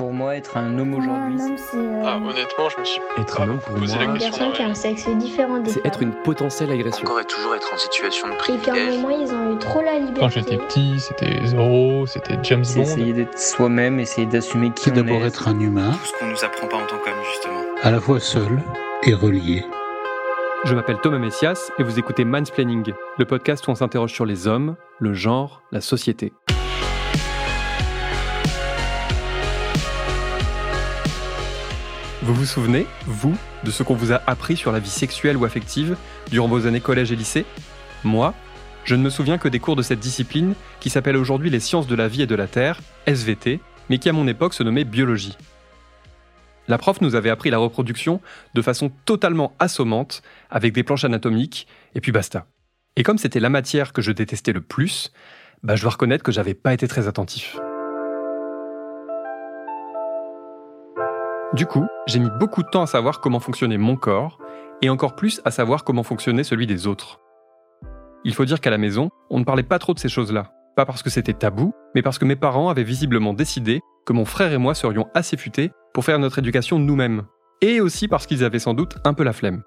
pour moi être un homme aujourd'hui Un homme, c'est euh, Ah, honnêtement, je me suis Être pas un homme, pour posé moi, la une question. personne qui a un sexe différent des C'est être une potentielle agression. Encore et toujours être en situation de Et qu'à un privilège. moment, ils ont eu trop la liberté. Quand j'étais petit, c'était Zorro, c'était James C'est Bond. essayer d'être soi-même, essayer d'assumer qui C'est on d'abord est. être un humain, Tout ce qu'on nous apprend pas en tant qu'homme, justement. à la fois seul et relié. Je m'appelle Thomas Messias et vous écoutez Mansplaining, le podcast où on s'interroge sur les hommes, le genre, la société. Vous vous souvenez, vous, de ce qu'on vous a appris sur la vie sexuelle ou affective durant vos années collège et lycée? Moi, je ne me souviens que des cours de cette discipline qui s'appelle aujourd'hui les sciences de la vie et de la Terre, SVT, mais qui à mon époque se nommait biologie. La prof nous avait appris la reproduction de façon totalement assommante, avec des planches anatomiques, et puis basta. Et comme c'était la matière que je détestais le plus, bah je dois reconnaître que j'avais pas été très attentif. Du coup, j'ai mis beaucoup de temps à savoir comment fonctionnait mon corps, et encore plus à savoir comment fonctionnait celui des autres. Il faut dire qu'à la maison, on ne parlait pas trop de ces choses-là. Pas parce que c'était tabou, mais parce que mes parents avaient visiblement décidé que mon frère et moi serions assez futés pour faire notre éducation nous-mêmes. Et aussi parce qu'ils avaient sans doute un peu la flemme.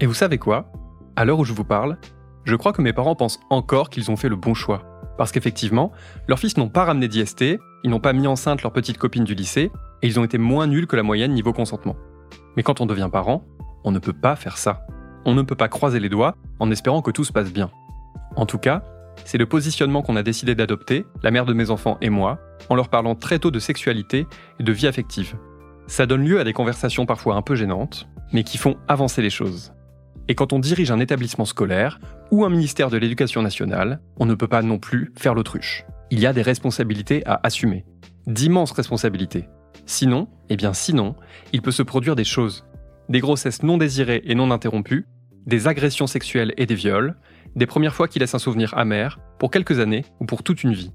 Et vous savez quoi? À l'heure où je vous parle, je crois que mes parents pensent encore qu'ils ont fait le bon choix. Parce qu'effectivement, leurs fils n'ont pas ramené d'IST, ils n'ont pas mis enceinte leur petite copine du lycée, et ils ont été moins nuls que la moyenne niveau consentement. Mais quand on devient parent, on ne peut pas faire ça. On ne peut pas croiser les doigts en espérant que tout se passe bien. En tout cas, c'est le positionnement qu'on a décidé d'adopter, la mère de mes enfants et moi, en leur parlant très tôt de sexualité et de vie affective. Ça donne lieu à des conversations parfois un peu gênantes, mais qui font avancer les choses. Et quand on dirige un établissement scolaire ou un ministère de l'Éducation nationale, on ne peut pas non plus faire l'autruche. Il y a des responsabilités à assumer. D'immenses responsabilités. Sinon, eh bien sinon, il peut se produire des choses. Des grossesses non désirées et non interrompues, des agressions sexuelles et des viols, des premières fois qui laissent un souvenir amer, pour quelques années ou pour toute une vie.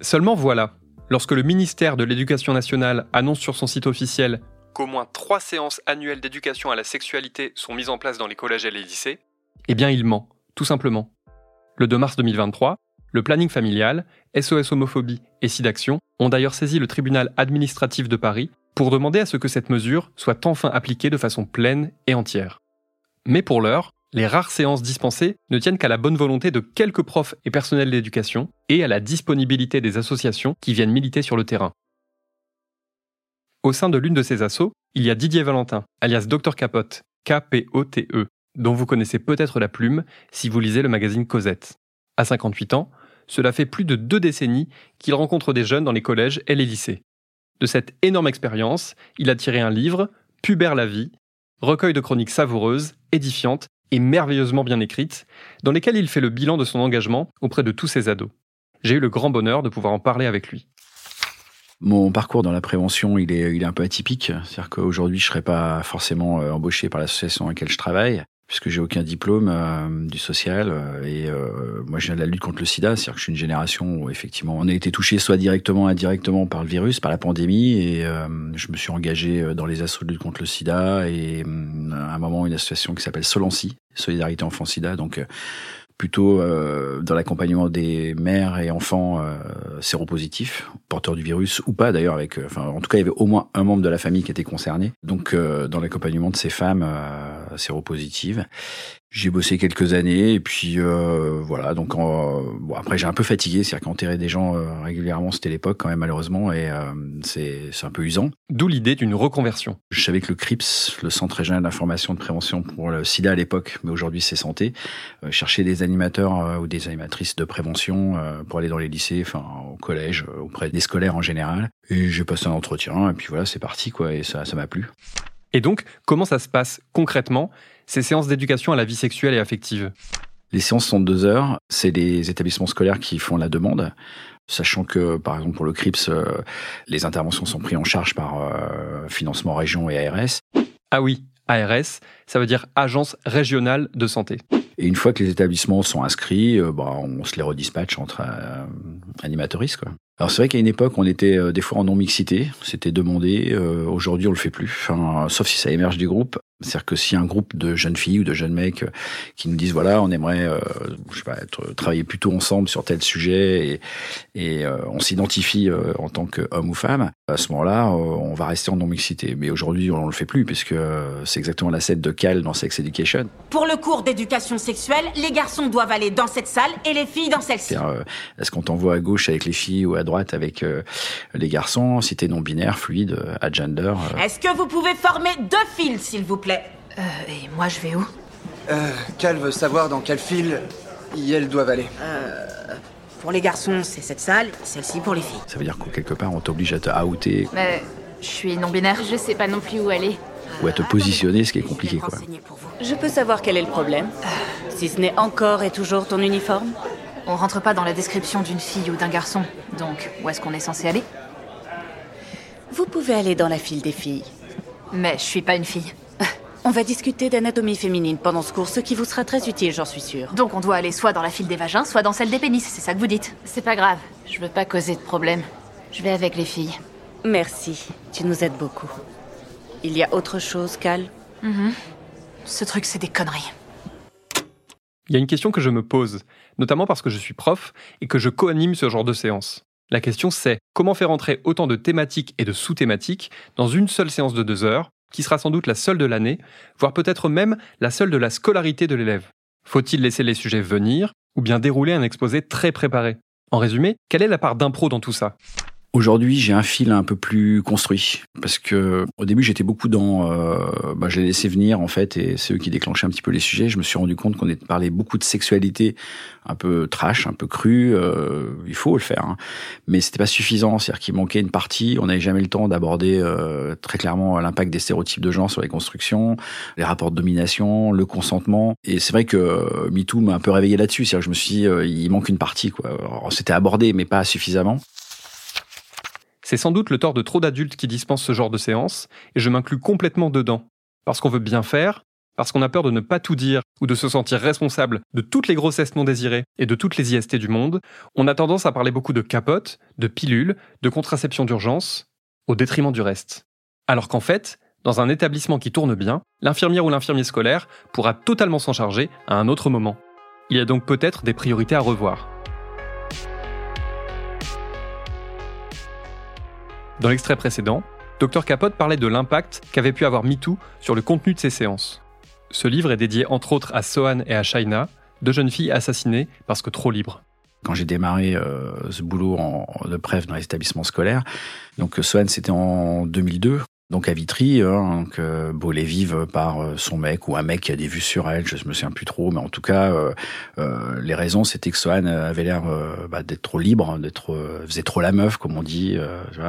Seulement voilà, lorsque le ministère de l'Éducation nationale annonce sur son site officiel qu'au moins trois séances annuelles d'éducation à la sexualité sont mises en place dans les collèges et les lycées, eh bien il ment, tout simplement. Le 2 mars 2023, le planning familial, SOS homophobie et SIDAction ont d'ailleurs saisi le tribunal administratif de Paris pour demander à ce que cette mesure soit enfin appliquée de façon pleine et entière. Mais pour l'heure, les rares séances dispensées ne tiennent qu'à la bonne volonté de quelques profs et personnels d'éducation et à la disponibilité des associations qui viennent militer sur le terrain. Au sein de l'une de ces assos, il y a Didier Valentin, alias Dr Capote, K-P-O-T-E, dont vous connaissez peut-être la plume si vous lisez le magazine Cosette. À 58 ans, cela fait plus de deux décennies qu'il rencontre des jeunes dans les collèges et les lycées. De cette énorme expérience, il a tiré un livre, Pubère la vie, recueil de chroniques savoureuses, édifiantes et merveilleusement bien écrites, dans lesquelles il fait le bilan de son engagement auprès de tous ses ados. J'ai eu le grand bonheur de pouvoir en parler avec lui. Mon parcours dans la prévention, il est, un peu atypique. C'est-à-dire qu'aujourd'hui, je ne serais pas forcément euh, embauché par l'association dans laquelle je travaille, puisque j'ai aucun diplôme euh, du social. euh, et euh, moi, je viens de la lutte contre le sida. C'est-à-dire que je suis une génération où, effectivement, on a été touché soit directement, indirectement par le virus, par la pandémie. Et euh, je me suis engagé dans les assauts de lutte contre le sida. Et euh, à un moment, une association qui s'appelle Solancy, Solidarité Enfants Sida. Donc, euh, plutôt euh, dans l'accompagnement des mères et enfants euh, séropositifs, porteurs du virus ou pas d'ailleurs. Avec, euh, enfin, en tout cas, il y avait au moins un membre de la famille qui était concerné. Donc, euh, dans l'accompagnement de ces femmes séropositives, j'ai bossé quelques années et puis euh, voilà. Donc, en- bon, après, j'ai un peu fatigué, c'est-à-dire qu'enterrer des gens euh, régulièrement, c'était l'époque quand même malheureusement et euh, c'est c'est un peu usant. D'où l'idée d'une reconversion. Je savais que le CRIPS, le Centre régional d'information de prévention pour le sida à l'époque, mais aujourd'hui c'est santé, euh, cherchait des animateurs euh, ou des animatrices de prévention euh, pour aller dans les lycées, enfin au collège, auprès des scolaires en général. Et j'ai passé un entretien et puis voilà, c'est parti quoi, et ça ça m'a plu. Et donc, comment ça se passe concrètement, ces séances d'éducation à la vie sexuelle et affective Les séances sont de deux heures. C'est les établissements scolaires qui font la demande. Sachant que, par exemple, pour le CRIPS, euh, les interventions sont prises en charge par euh, financement région et ARS. Ah oui, ARS, ça veut dire Agence régionale de santé. Et une fois que les établissements sont inscrits, euh, bah, on se les redispatche entre euh, animatoristes. Alors c'est vrai qu'à une époque, on était euh, des fois en non-mixité, c'était demandé. Euh, Aujourd'hui, on le fait plus, sauf si ça émerge du groupe. C'est-à-dire que si un groupe de jeunes filles ou de jeunes mecs qui nous disent voilà, on aimerait, être, travailler plutôt ensemble sur tel sujet et, on s'identifie en tant qu'homme ou femme, à ce moment-là, on va rester en non-mixité. Mais aujourd'hui, on le fait plus puisque c'est exactement la scène de Cal dans Sex Education. Pour le cours d'éducation sexuelle, les garçons doivent aller dans cette salle et les filles dans celle-ci. Euh, est-ce qu'on t'envoie à gauche avec les filles ou à droite avec euh, les garçons Si t'es non-binaire, fluide, euh, agender. euh, Est-ce que vous pouvez former deux fils, s'il vous plaît? Euh, et moi je vais où? Euh, Cal veut savoir dans quel fil elles doivent aller. Pour les garçons, c'est cette salle, celle-ci pour les filles. Ça veut dire qu'en quelque part, on t'oblige à te outer Mais je suis non-binaire. Je sais pas non plus où aller. Ou à te positionner, ce qui est compliqué, quoi. Je peux savoir quel est le problème Si ce n'est encore et toujours ton uniforme? On rentre pas dans la description d'une fille ou d'un garçon. Donc, où est-ce qu'on est censé aller? Vous pouvez aller dans la file des filles. Mais je suis pas une fille. On va discuter d'anatomie féminine pendant ce cours, ce qui vous sera très utile, j'en suis sûre. Donc on doit aller soit dans la file des vagins, soit dans celle des pénis, c'est ça que vous dites? C'est pas grave, je veux pas causer de problème. Je vais avec les filles. Merci, tu nous aides beaucoup. Il y a autre chose, Cal Ce truc, c'est des conneries. Il y a une question que je me pose, notamment parce que je suis prof et que je co-anime ce genre de séance. La question c'est comment faire entrer autant de thématiques et de sous-thématiques dans une seule séance de deux heures, qui sera sans doute la seule de l'année, voire peut-être même la seule de la scolarité de l'élève. Faut-il laisser les sujets venir ou bien dérouler un exposé très préparé? En résumé, quelle est la part d'impro dans tout ça? Aujourd'hui, j'ai un fil un peu plus construit parce que au début, j'étais beaucoup dans, euh, bah, je les venir en fait, et c'est eux qui déclenchaient un petit peu les sujets. Je me suis rendu compte qu'on parlait beaucoup de sexualité, un peu trash, un peu crue. euh, il faut le faire, hein. mais c'était pas suffisant. C'est-à-dire qu'il manquait une partie. On n'avait jamais le temps d'aborder euh, très clairement l'impact des stéréotypes de genre sur les constructions, les rapports de domination, le consentement. Et c'est vrai que euh, MeToo m'a un peu réveillé là-dessus. C'est-à-dire que je me suis dit, euh, il manque une partie. quoi. C'était abordé, mais pas suffisamment. C'est sans doute le tort de trop d'adultes qui dispensent ce genre de séance, et je m'inclus complètement dedans. Parce qu'on veut bien faire, parce qu'on a peur de ne pas tout dire ou de se sentir responsable de toutes les grossesses non désirées et de toutes les IST du monde, on a tendance à parler beaucoup de capotes, de pilules, de contraception d'urgence, au détriment du reste. Alors qu'en fait, dans un établissement qui tourne bien, l'infirmière ou l'infirmier scolaire pourra totalement s'en charger à un autre moment. Il y a donc peut-être des priorités à revoir. Dans l'extrait précédent, Dr Capote parlait de l'impact qu'avait pu avoir MeToo sur le contenu de ses séances. Ce livre est dédié entre autres à Sohan et à Shaina, deux jeunes filles assassinées parce que trop libres. quand j'ai démarré euh, ce boulot de preuve dans les établissements scolaires. Donc euh, Swan, c'était en 2002. Donc à Vitry, hein, donc euh, vive par euh, son mec ou un mec qui a des vues sur elle, je me souviens plus trop, mais en tout cas, euh, euh, les raisons c'était que Swan avait l'air bah, d'être trop libre, hein, d'être faisait trop la meuf comme on dit,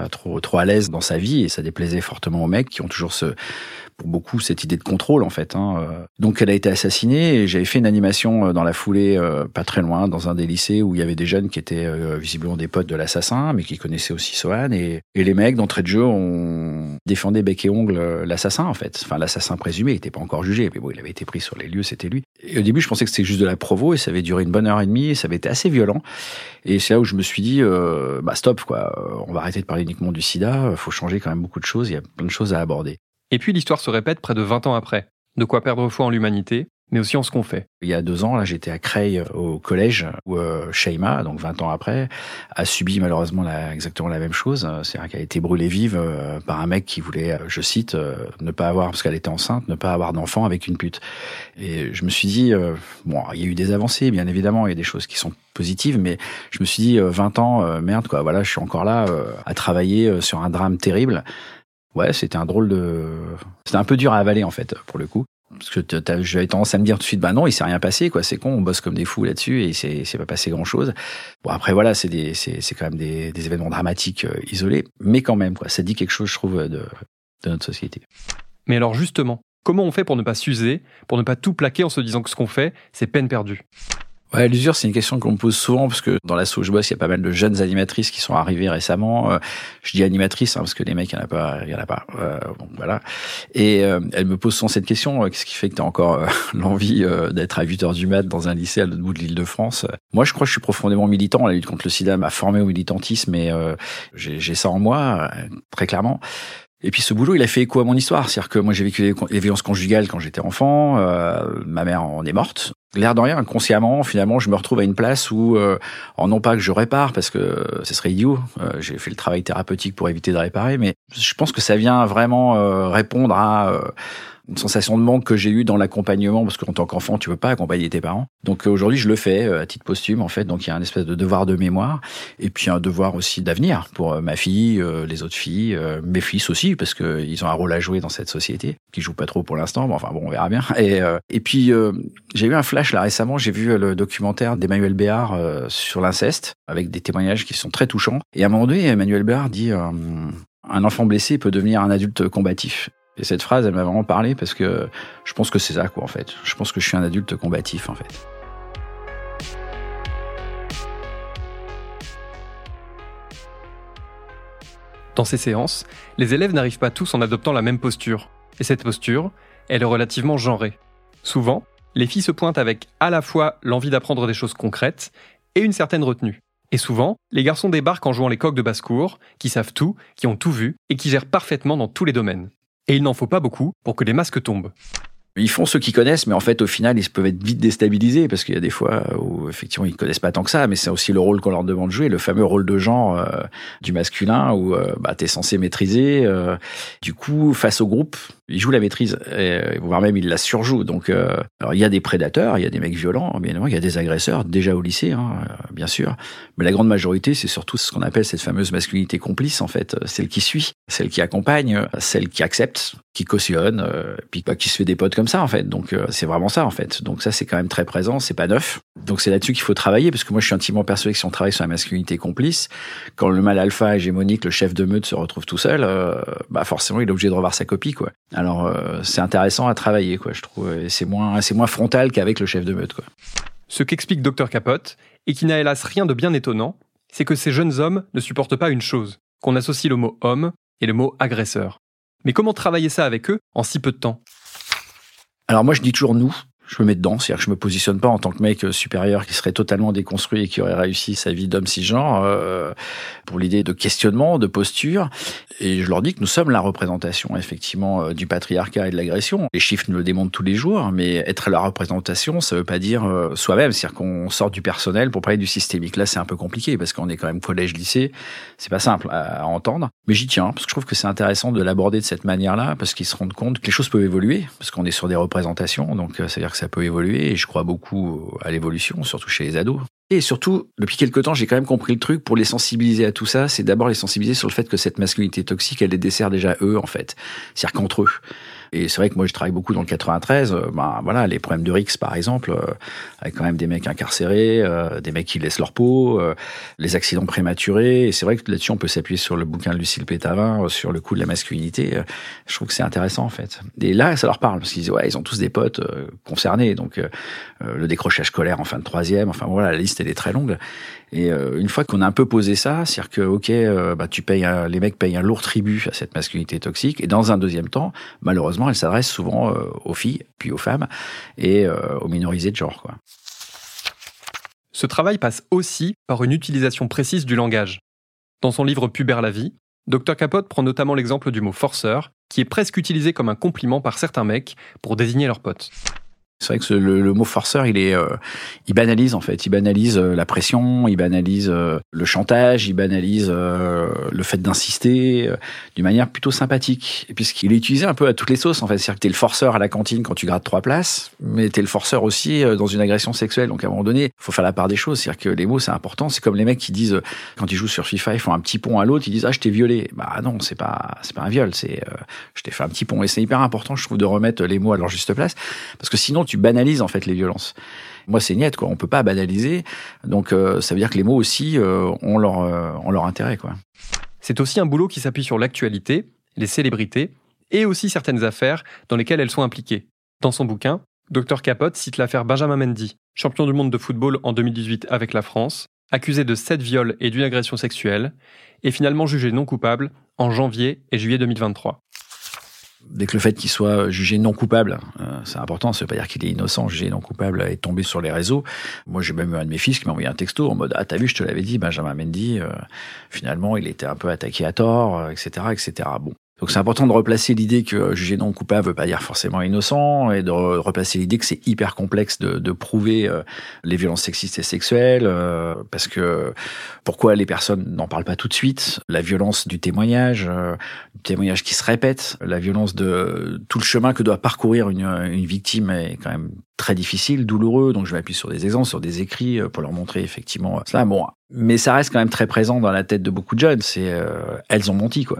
trop trop à l'aise dans sa vie et ça déplaisait fortement aux mecs qui ont toujours ce pour beaucoup cette idée de contrôle en fait. Hein. euh. Donc elle a été assassinée et j'avais fait une animation euh, dans la foulée, euh, pas très loin, dans un des lycées où il y avait des jeunes qui étaient visiblement des potes de l'assassin, mais qui connaissaient aussi Sohan et, et les mecs d'entrée de jeu ont défendu bec et ongle l'assassin en fait. Enfin l'assassin présumé, il n'était pas encore jugé, mais bon il avait été pris sur les lieux, c'était lui. Et au début je pensais que c'était juste de la provo et ça avait duré une bonne heure et demie et ça avait été assez violent. Et c'est là où je me suis dit euh, bah stop quoi, on va arrêter de parler uniquement du SIDA, faut changer quand même beaucoup de choses, il y a plein de choses à aborder. Et puis l'histoire se répète près de 20 ans après. De quoi perdre foi en l'humanité, mais aussi en ce qu'on fait. Il y a deux ans, là, j'étais à Creil au collège où euh, Sheima, donc 20 ans après, a subi malheureusement la, exactement la même chose. Euh, C'est-à-dire qu'elle a été brûlée vive euh, par un mec qui voulait, euh, je cite, euh, ne pas avoir, parce qu'elle était enceinte, ne pas avoir d'enfant avec une pute. Et je me suis dit, euh, bon, il y a eu des avancées, bien évidemment, il y a des choses qui sont positives, mais je me suis dit, euh, 20 ans, merde, quoi, voilà, je suis encore là à travailler sur un drame terrible. Ouais, c'était un drôle de... C'était un peu dur à avaler, en fait, pour le coup. Parce que j'avais tendance à me dire tout de suite, bah non, il s'est rien passé, quoi. C'est con, on bosse comme des fous là-dessus et c'est c'est pas passé grand-chose. Bon, après, voilà, c'est c'est quand même des, des événements dramatiques euh, isolés, mais quand même, quoi. Ça dit quelque chose, je trouve, de, de notre société. Mais alors justement, comment on fait pour ne pas s'user, pour ne pas tout plaquer en se disant que ce qu'on fait, c'est peine perdue? Ouais, l'usure, c'est une question qu'on me pose souvent parce que dans l'assaut où je bosse, il y a pas mal de jeunes animatrices qui sont arrivées récemment. Euh, je dis animatrices hein, parce que les mecs, il y en a pas, il y en a pas. Euh, bon, voilà. Et euh, elles me posent souvent cette question qu'est-ce qui fait que tu as encore l'envie d'être à 8 heures du mat dans un lycée à l'autre bout de l'Île-de-France Moi, je crois que je suis profondément militant. La lutte contre le SIDA m'a formé au militantisme et j'ai ça en moi très clairement. Et puis ce boulot, il a fait écho à mon histoire. C'est-à-dire que moi, j'ai vécu les violences conjugales quand j'étais enfant. Euh, ma mère en est morte. L'air de rien, inconsciemment, finalement, je me retrouve à une place où, euh, non pas que je répare, parce que ce serait idiot. Euh, j'ai fait le travail thérapeutique pour éviter de réparer, mais je pense que ça vient vraiment euh, répondre à une sensation de manque que j'ai eue dans l'accompagnement, parce qu'en tant qu'enfant, tu peux pas accompagner tes parents. Donc euh, aujourd'hui, je le fais euh, à titre posthume, en fait. Donc il y a un espèce de devoir de mémoire, et puis un devoir aussi d'avenir pour euh, ma fille, les autres filles, mes fils aussi, parce qu'ils ont un rôle à jouer dans cette société, qui joue pas trop pour l'instant, mais enfin bon, on verra bien. Et, et puis j'ai eu un flash là récemment, j'ai vu le documentaire d'Emmanuel Béard sur l'inceste, avec des témoignages qui sont très touchants. Et à un moment donné, Emmanuel Béard dit un enfant blessé peut devenir un adulte combatif. Et cette phrase, elle m'a vraiment parlé parce que je pense que c'est ça, quoi, en fait. Je pense que je suis un adulte combatif, en fait. Dans ces séances, les élèves n'arrivent pas tous en adoptant la même posture. Et cette posture, elle est relativement genrée. Souvent, les filles se pointent avec à la fois l'envie d'apprendre des choses concrètes et une certaine retenue. Et souvent, les garçons débarquent en jouant les coqs de basse-cour, qui savent tout, qui ont tout vu et qui gèrent parfaitement dans tous les domaines. Et il n'en faut pas beaucoup pour que les masques tombent. Ils font ceux qui connaissent, mais en fait, au final, ils peuvent être vite déstabilisés parce qu'il y a des fois où effectivement ils connaissent pas tant que ça, mais c'est aussi le rôle qu'on leur demande de jouer, le fameux rôle de genre euh, du masculin où euh, bah, tu es censé maîtriser. Euh, du coup, face au groupe, il joue la maîtrise, et, voire même il la surjoue. Donc, euh, il y a des prédateurs, il y a des mecs violents, bien évidemment, il y a des agresseurs, déjà au lycée, hein, euh, bien sûr. Mais la grande majorité, c'est surtout ce qu'on appelle cette fameuse masculinité complice, en fait, celle qui suit, celle qui accompagne, celle qui accepte, qui cautionne, euh, puis bah, qui se fait des potes comme ça, en fait. Donc, euh, c'est vraiment ça, en fait. Donc, ça, c'est quand même très présent, c'est pas neuf. Donc, c'est là-dessus qu'il faut travailler, parce que moi, je suis intimement persuadé que si on travaille sur la masculinité complice, quand le mal alpha hégémonique, le chef de meute se retrouve tout seul, bah forcément, il est obligé de revoir sa copie, quoi. Euh, c'est intéressant à travailler, quoi, je trouve. C'est moins, c'est moins frontal qu'avec le chef de meute, quoi. Ce qu'explique Dr Capote, et qui n'a hélas rien de bien étonnant, c'est que ces jeunes hommes ne supportent pas une chose, qu'on associe le mot homme et le mot agresseur. Mais comment travailler ça avec eux en si peu de temps? Alors moi je dis toujours nous, je me mets dedans, c'est-à-dire que je me positionne pas en tant que mec supérieur qui serait totalement déconstruit et qui aurait réussi sa vie d'homme cisgenre euh, pour l'idée de questionnement, de posture. Et je leur dis que nous sommes la représentation effectivement euh, du patriarcat et de l'agression. Les chiffres nous le démontrent tous les jours, mais être la représentation, ça veut pas dire euh, soi-même, c'est-à-dire qu'on sort du personnel pour parler du systémique. Là, c'est un peu compliqué parce qu'on est quand même collège-lycée, c'est pas simple à, entendre. Mais j'y tiens parce que je trouve que c'est intéressant de l'aborder de cette manière-là parce qu'ils se rendent compte que les choses peuvent évoluer parce qu'on est sur des représentations, donc euh, c'est-à-dire ça peut évoluer et je crois beaucoup à l'évolution, surtout chez les ados. Et surtout, depuis quelques temps, j'ai quand même compris le truc pour les sensibiliser à tout ça. C'est d'abord les sensibiliser sur le fait que cette masculinité toxique, elle les dessert déjà eux, en fait. C'est-à-dire qu'entre eux. Et c'est vrai que moi, je travaille beaucoup dans le 93. Euh, ben voilà, les problèmes de Rix, par exemple, euh, avec quand même des mecs incarcérés, euh, des mecs qui laissent leur peau, les accidents prématurés. Et c'est vrai que là-dessus, on peut s'appuyer sur le bouquin de Lucille Pétavin, sur le coup de la masculinité. je trouve que c'est intéressant, en fait. Et là, ça leur parle parce qu'ils ouais, ils ont tous des potes concernés. Donc le décrochage scolaire en fin de troisième. Enfin voilà, la liste elle est très longue. Et une fois qu'on a un peu posé ça, c'est-à-dire que ok, bah, tu payes les mecs payent un lourd tribut à cette masculinité toxique. Et dans un deuxième temps, malheureusement, elle s'adresse souvent euh, aux filles, puis aux femmes et aux minorisés de genre. Ce travail passe aussi par une utilisation précise du langage. Dans son livre Pubère la vie, Dr Capote prend notamment l'exemple du mot forceur, qui est presque utilisé comme un compliment par certains mecs pour désigner leurs potes. C'est vrai que le, mot forceur, il est, euh, il banalise en fait, il banalise euh, la pression, il banalise euh, le chantage, il banalise le fait d'insister d'une manière plutôt sympathique. Et puisqu'il est utilisé un peu à toutes les sauces en fait, c'est-à-dire que t'es le forceur à la cantine quand tu grattes trois places, mais t'es le forceur aussi dans une agression sexuelle. Donc à un moment donné, faut faire la part des choses. C'est-à-dire que les mots c'est important. C'est comme les mecs qui disent quand ils jouent sur FIFA, ils font un petit pont à l'autre, ils disent ah je t'ai violé. Bah non, c'est pas, c'est pas un viol, c'est je t'ai fait un petit pont. Et c'est hyper important, je trouve, de remettre les mots à leur juste place, parce que sinon tu banalises en fait les violences. Moi, c'est niette, quoi. On peut pas banaliser. Donc, euh, ça veut dire que les mots aussi euh, ont, leur, euh, ont leur intérêt, quoi. C'est aussi un boulot qui s'appuie sur l'actualité, les célébrités et aussi certaines affaires dans lesquelles elles sont impliquées. Dans son bouquin, Dr Capote cite l'affaire Benjamin Mendy, champion du monde de football en 2018 avec la France, accusé de sept viols et d'une agression sexuelle, et finalement jugé non coupable en janvier et juillet 2023 dès que le fait qu'il soit jugé non coupable, euh, c'est important, ça veut pas dire qu'il est innocent, jugé non coupable, est tombé sur les réseaux. Moi, j'ai même eu un de mes fils qui m'a envoyé un texto en mode Ah, t'as vu, je te l'avais dit, Benjamin Mendy, euh, finalement, il était un peu attaqué à tort, etc., euh, etc. Bon, donc c'est important de replacer l'idée que euh, juger non coupable veut pas dire forcément innocent et de replacer l'idée que c'est hyper complexe de, de prouver euh, les violences sexistes et sexuelles euh, parce que pourquoi les personnes n'en parlent pas tout de suite? La violence du témoignage du témoignage qui se répète la violence de tout le chemin que doit parcourir une, une victime est quand même très difficile douloureux. Donc je vais appuyer sur des exemples sur des écrits pour leur montrer effectivement cela. Bon mais ça reste quand même très présent dans la tête de beaucoup de jeunes. C'est elles ont menti quoi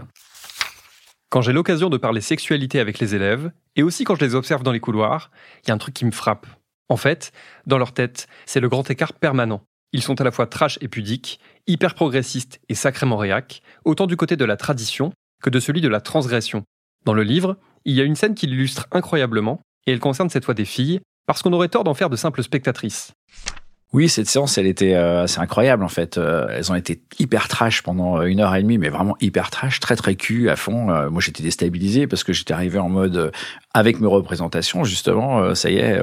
quand j'ai l'occasion de parler sexualité avec les élèves, et aussi quand je les observe dans les couloirs, il y a un truc qui me frappe. En fait, dans leur tête, c'est le grand écart permanent. Ils sont à la fois trash et pudiques, hyper progressistes et sacrément réac, autant du côté de la tradition que de celui de la transgression. Dans le livre, il y a une scène qui l'illustre incroyablement, et elle concerne cette fois des filles, parce qu'on aurait tort d'en faire de simples spectatrices. Oui, cette séance, elle était euh, assez incroyable en fait. Euh, elles ont été hyper trash pendant euh, une heure et demie, mais vraiment hyper trash, très très cul à fond. moi, j'étais déstabilisé parce que j'étais arrivé en mode avec mes représentations, justement, ça y est,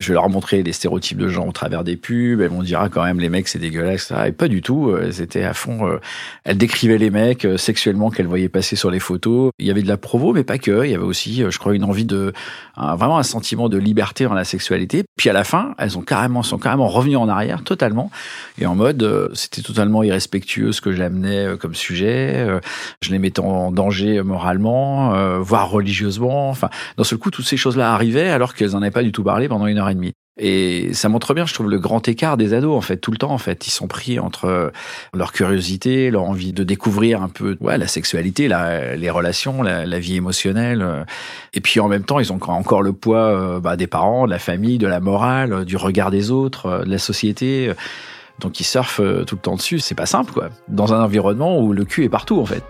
je vais leur montrer les stéréotypes de genre au travers des pubs. Elles vont dire ah, quand même les mecs c'est dégueulasse, Et pas du tout. Elles étaient à fond. elles décrivaient les mecs sexuellement qu'elles voyaient passer sur les photos. Il y avait de la provo, mais pas que. Il y avait aussi, je crois, une envie de vraiment un sentiment de liberté dans la sexualité. Puis à la fin, elles ont carrément sont carrément revenues en arrière totalement et en mode euh, c'était totalement irrespectueux ce que j'amenais euh, comme sujet euh, je les mettais en danger moralement voire religieusement enfin coup toutes ces choses là arrivaient alors qu'elles en avaient pas du tout parlé pendant une heure et demie et ça montre bien, je trouve, le grand écart des ados, en fait, tout le temps, en fait. Ils sont pris entre leur curiosité, leur envie de découvrir un peu la sexualité, les relations, la, vie émotionnelle. Et puis, en même temps, ils ont encore le poids euh, bah, des parents, de la famille, de la morale, du regard des autres, euh, de la société. Donc, ils surfent euh, tout le temps dessus. C'est pas simple, quoi. Dans un environnement où le cul est partout, en fait.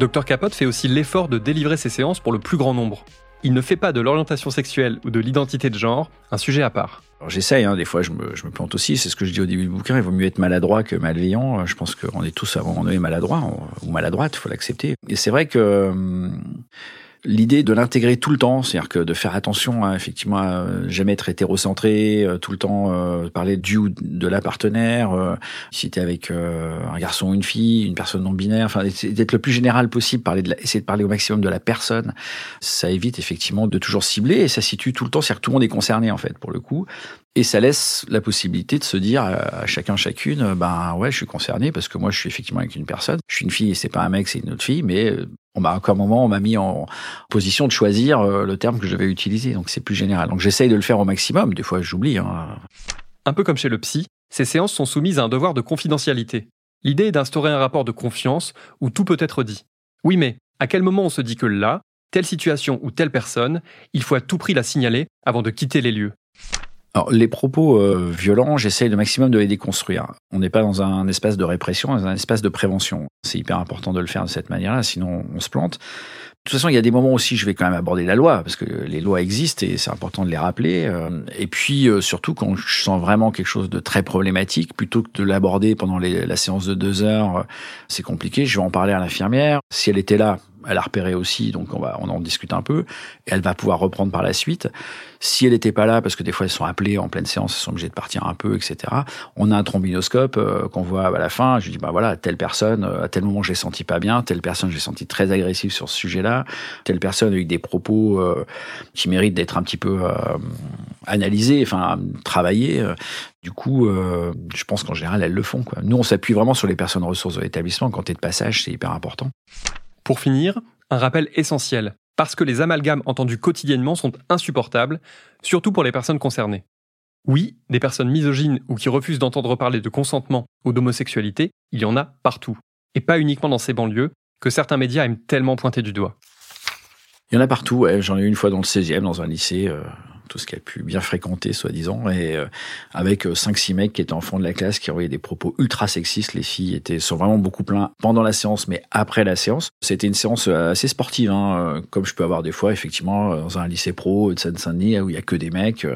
Dr Capote fait aussi l'effort de délivrer ses séances pour le plus grand nombre. Il ne fait pas de l'orientation sexuelle ou de l'identité de genre un sujet à part. J'essaye, hein, des fois je me, je me, plante aussi, c'est ce que je dis au début du bouquin, il vaut mieux être maladroit que malveillant. Je pense qu'on est tous à un moment donné maladroits ou maladroite, il faut l'accepter. Et c'est vrai que hum, l'idée de l'intégrer tout le temps, c'est-à-dire que de faire attention à effectivement à jamais être hétérocentré, euh, tout le temps euh, parler du ou de la partenaire, euh, si t'es avec un garçon ou une fille, une personne non binaire, enfin d'être le plus général possible, parler de essayer de parler au maximum de la personne, ça évite effectivement de toujours cibler et ça situe tout le temps, c'est-à-dire que tout le monde est concerné en fait pour le coup. Et ça laisse la possibilité de se dire à chacun chacune, ben ouais, je suis concerné parce que moi je suis effectivement avec une personne. Je suis une fille et c'est pas un mec, c'est une autre fille, mais on m'a encore un moment, on m'a mis en position de choisir euh, le terme que je devais utiliser. Donc c'est plus général. Donc j'essaye de le faire au maximum. Des fois, j'oublie. Hein. Un peu comme chez le psy, ces séances sont soumises à un devoir de confidentialité. L'idée est d'instaurer un rapport de confiance où tout peut être dit. Oui, mais à quel moment on se dit que là, telle situation ou telle personne, il faut à tout prix la signaler avant de quitter les lieux? Alors, les propos euh, violents, j'essaye de maximum de les déconstruire. On n'est pas dans un espace de répression, dans un espace de prévention. C'est hyper important de le faire de cette manière-là, sinon on se plante. De toute façon, il y a des moments aussi, je vais quand même aborder la loi, parce que les lois existent et c'est important de les rappeler. Euh. Et puis, euh, surtout, quand je sens vraiment quelque chose de très problématique, plutôt que de l'aborder pendant la séance de deux heures, c'est compliqué, je vais en parler à l'infirmière. Si elle était là, elle a repéré aussi, donc on va on en discute un peu. Et elle va pouvoir reprendre par la suite. Si elle n'était pas là, parce que des fois elles sont appelées en pleine séance, elles sont obligées de partir un peu, etc. On a un trombinoscope euh, qu'on voit à la fin. Je dis bah voilà, telle personne, euh, à tel moment j'ai senti pas bien, telle personne j'ai senti très agressive sur ce sujet-là, telle personne a eu des propos euh, qui méritent d'être un petit peu analysés, enfin travaillés. Du coup, je pense qu'en général, elles le font. Quoi. Nous, on s'appuie vraiment sur les personnes ressources de l'établissement. Quand tu es de passage, c'est hyper important. Pour finir, un rappel essentiel, parce que les amalgames entendus quotidiennement sont insupportables, surtout pour les personnes concernées. Oui, des personnes misogynes ou qui refusent d'entendre parler de consentement ou d'homosexualité, il y en a partout. Et pas uniquement dans ces banlieues, que certains médias aiment tellement pointer du doigt. Il y en a partout, j'en ai eu une fois dans le 16e, dans un lycée. Euh, tout ce qu'elle a pu bien fréquenter, soi-disant, et euh, avec euh, cinq, six mecs qui étaient en fond de la classe, qui envoyaient des propos ultra sexistes. Les filles étaient sont vraiment beaucoup pleins pendant la séance, mais après la séance. C'était une séance euh, assez sportive, hein, comme je peux avoir des fois, effectivement, dans un lycée pro de Seine-Saint-Denis, où il y a que des mecs.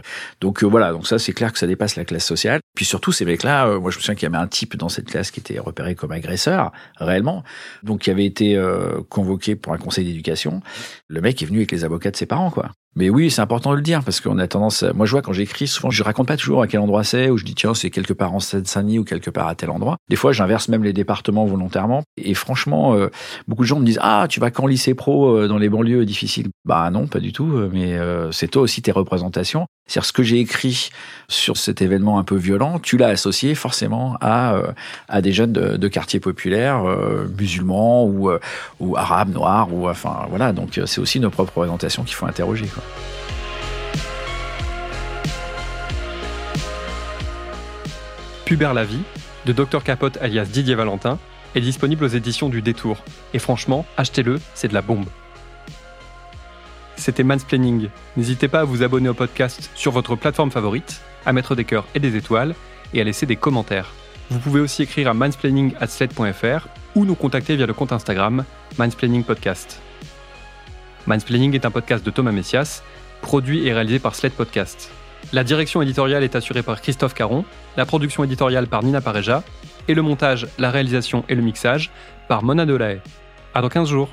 Donc voilà, donc ça, c'est clair que ça dépasse la classe sociale. Puis surtout, ces mecs-là, moi je me souviens qu'il y avait un type dans cette classe qui était repéré comme agresseur, réellement, donc qui avait été convoqué pour un conseil d'éducation. Le mec est venu avec les avocats de ses parents, quoi. Mais oui, c'est important de le dire parce qu'on a tendance. Moi, je vois quand j'écris, souvent, je raconte pas toujours à quel endroit c'est, ou je dis tiens, c'est quelque part en Seine-Saint-Denis ou quelque part à tel endroit. Des fois, j'inverse même les départements volontairement. Et franchement, euh, beaucoup de gens me disent ah, tu vas qu'en lycée pro euh, dans les banlieues difficiles. Bah non, pas du tout. Euh, mais c'est toi aussi tes représentations. C'est-à-dire ce que j'ai écrit sur cet événement un peu violent, tu l'as associé forcément à à des jeunes de, de quartiers populaires musulmans ou ou arabes, noirs ou enfin voilà. Donc c'est aussi nos propres représentations qu'il faut interroger. Quoi. Pubert la vie, de Dr Capote alias Didier Valentin, est disponible aux éditions du Détour. Et franchement, achetez-le, c'est de la bombe. C'était Mansplaining. N'hésitez pas à vous abonner au podcast sur votre plateforme favorite, à mettre des cœurs et des étoiles, et à laisser des commentaires. Vous pouvez aussi écrire à mansplaining.sled.fr ou nous contacter via le compte Instagram Mansplaining Podcast. Mansplaining est un podcast de Thomas Messias, produit et réalisé par Sled Podcast. La direction éditoriale est assurée par Christophe Caron, la production éditoriale par Nina Pareja, et le montage, la réalisation et le mixage par Mona Delahaye. À dans 15 jours.